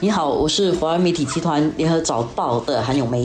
你好，我是华文媒体集团联合早报的韩永梅。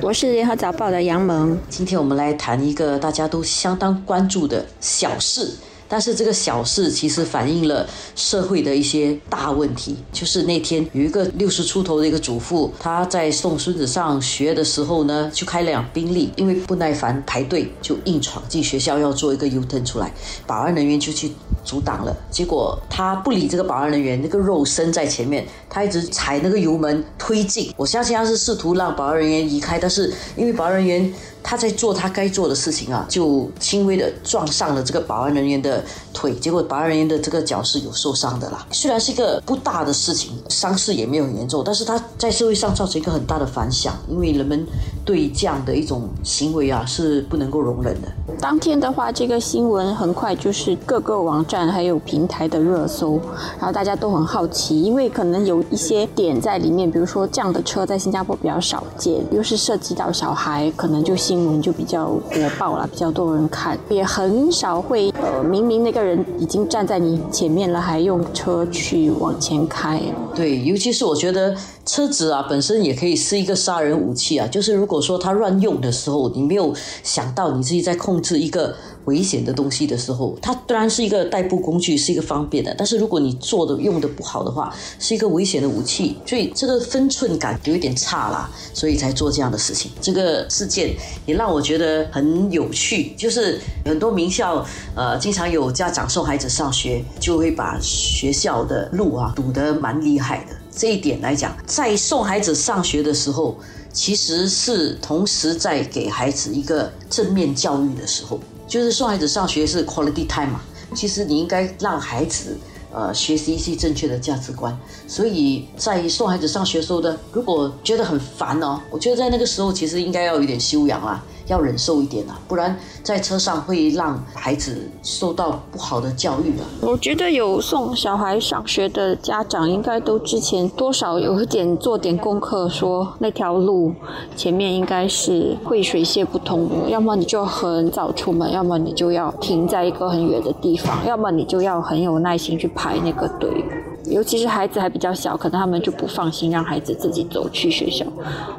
我是联合早报的杨萌。今天我们来谈一个大家都相当关注的小事。但是这个小事其实反映了社会的一些大问题。就是那天有一个六十出头的一个主妇，她在送孙子上学的时候呢，就开辆宾利，因为不耐烦排队，就硬闯进学校要做一个 U turn 出来，保安人员就去阻挡了。结果她不理这个保安人员，那个肉身在前面，她一直踩那个油门推进。我相信她是试图让保安人员移开，但是因为保安人员。他在做他该做的事情啊，就轻微的撞上了这个保安人员的腿，结果保安人员的这个脚是有受伤的啦。虽然是一个不大的事情，伤势也没有很严重，但是他在社会上造成一个很大的反响，因为人们对这样的一种行为啊是不能够容忍的。当天的话，这个新闻很快就是各个网站还有平台的热搜，然后大家都很好奇，因为可能有一些点在里面，比如说这样的车在新加坡比较少见，又是涉及到小孩，可能就新闻就比较火爆了，比较多人看，也很少会呃，明明那个人已经站在你前面了，还用车去往前开。对，尤其是我觉得车子啊本身也可以是一个杀人武器啊，就是如果说他乱用的时候，你没有想到你自己在控制一个。危险的东西的时候，它当然是一个代步工具，是一个方便的。但是如果你做的用的不好的话，是一个危险的武器。所以这个分寸感有一点差啦，所以才做这样的事情。这个事件也让我觉得很有趣，就是很多名校呃，经常有家长送孩子上学，就会把学校的路啊堵得蛮厉害的。这一点来讲，在送孩子上学的时候，其实是同时在给孩子一个正面教育的时候。就是送孩子上学是 quality time 嘛，其实你应该让孩子呃学习一些正确的价值观，所以在送孩子上学时候的，如果觉得很烦哦，我觉得在那个时候其实应该要有点修养啦。要忍受一点啊，不然在车上会让孩子受到不好的教育啊。我觉得有送小孩上学的家长，应该都之前多少有一点做点功课，说那条路前面应该是会水泄不通的，要么你就很早出门，要么你就要停在一个很远的地方，要么你就要很有耐心去排那个队。尤其是孩子还比较小，可能他们就不放心让孩子自己走去学校。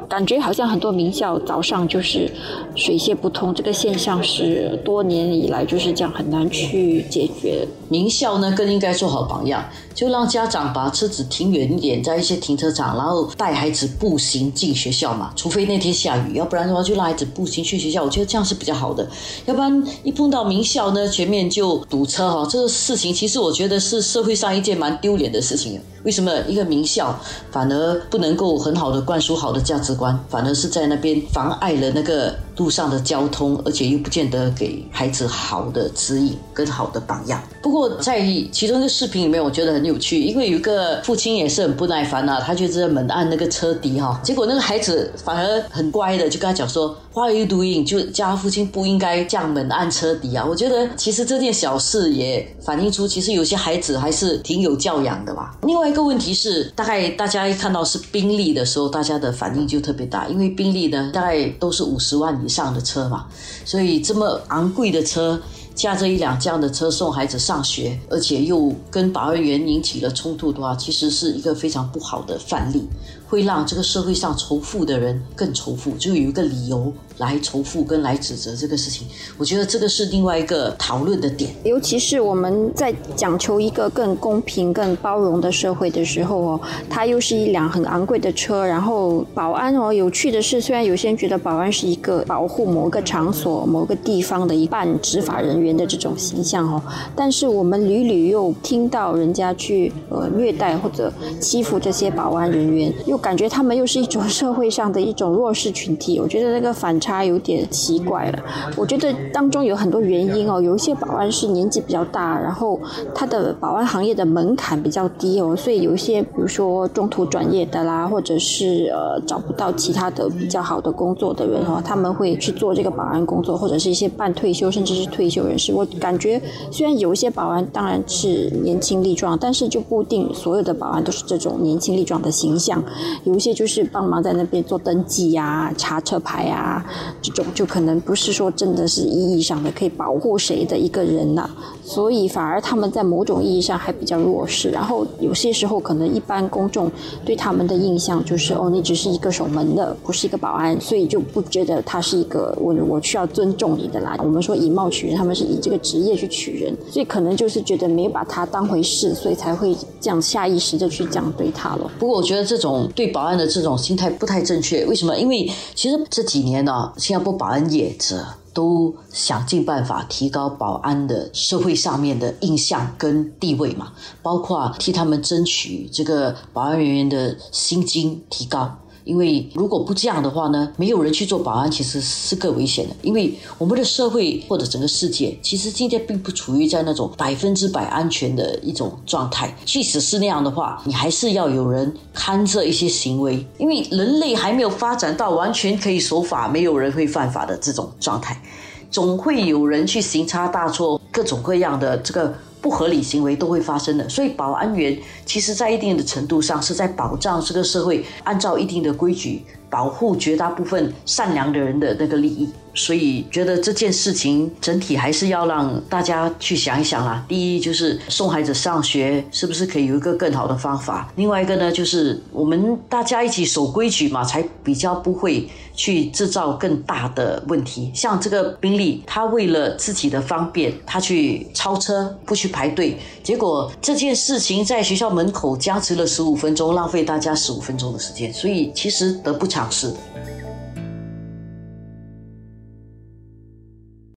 感觉好像很多名校早上就是水泄不通，这个现象是多年以来就是这样很难去解决。名校呢更应该做好榜样，就让家长把车子停远一点，在一些停车场，然后带孩子步行进学校嘛。除非那天下雨，要不然的话就让孩子步行去学校。我觉得这样是比较好的。要不然一碰到名校呢，前面就堵车哈。这个事情其实我觉得是社会上一件蛮丢脸的的事情。为什么一个名校反而不能够很好的灌输好的价值观，反而是在那边妨碍了那个路上的交通，而且又不见得给孩子好的指引跟好的榜样。不过在其中一个视频里面，我觉得很有趣，因为有一个父亲也是很不耐烦啊，他就在猛按那个车底哈，结果那个孩子反而很乖的，就跟他讲说：“Why are you doing？” 就叫他父亲不应该这样猛按车底啊。我觉得其实这件小事也反映出，其实有些孩子还是挺有教养的吧。另外。个问题是，大概大家一看到是宾利的时候，大家的反应就特别大，因为宾利呢，大概都是五十万以上的车嘛，所以这么昂贵的车，驾着一辆这样的车送孩子上学，而且又跟保安员引起了冲突的话，其实是一个非常不好的范例。会让这个社会上仇富的人更仇富，就有一个理由来仇富跟来指责这个事情。我觉得这个是另外一个讨论的点。尤其是我们在讲求一个更公平、更包容的社会的时候哦，它又是一辆很昂贵的车，然后保安哦，有趣的是，虽然有些人觉得保安是一个保护某个场所、某个地方的一半执法人员的这种形象哦，但是我们屡屡又听到人家去呃虐待或者欺负这些保安人员。感觉他们又是一种社会上的一种弱势群体，我觉得那个反差有点奇怪了。我觉得当中有很多原因哦，有一些保安是年纪比较大，然后他的保安行业的门槛比较低哦，所以有一些比如说中途转业的啦，或者是呃找不到其他的比较好的工作的人哦，他们会去做这个保安工作，或者是一些半退休甚至是退休人士。我感觉虽然有一些保安当然是年轻力壮，但是就不一定所有的保安都是这种年轻力壮的形象。有一些就是帮忙在那边做登记呀、查车牌呀，这种就可能不是说真的是意义上的可以保护谁的一个人呐。所以反而他们在某种意义上还比较弱势。然后有些时候可能一般公众对他们的印象就是哦，你只是一个守门的，不是一个保安，所以就不觉得他是一个我我需要尊重你的啦。我们说以貌取人，他们是以这个职业去取人，所以可能就是觉得没有把他当回事，所以才会这样下意识的去这样对他了。不过我觉得这种对保安的这种心态不太正确。为什么？因为其实这几年呢，新加坡保安业者都想尽办法提高保安的社会上面的印象跟地位嘛，包括替他们争取这个保安人员的薪金提高。因为如果不这样的话呢，没有人去做保安，其实是更危险的。因为我们的社会或者整个世界，其实今天并不处于在那种百分之百安全的一种状态。即使是那样的话，你还是要有人看着一些行为，因为人类还没有发展到完全可以守法、没有人会犯法的这种状态，总会有人去行差大错，各种各样的这个。不合理行为都会发生的，所以保安员其实在一定的程度上是在保障这个社会，按照一定的规矩保护绝大部分善良的人的那个利益。所以觉得这件事情整体还是要让大家去想一想啦。第一就是送孩子上学是不是可以有一个更好的方法？另外一个呢，就是我们大家一起守规矩嘛，才比较不会去制造更大的问题。像这个宾利，他为了自己的方便，他去超车不去排队，结果这件事情在学校门口僵持了十五分钟，浪费大家十五分钟的时间，所以其实得不偿失的。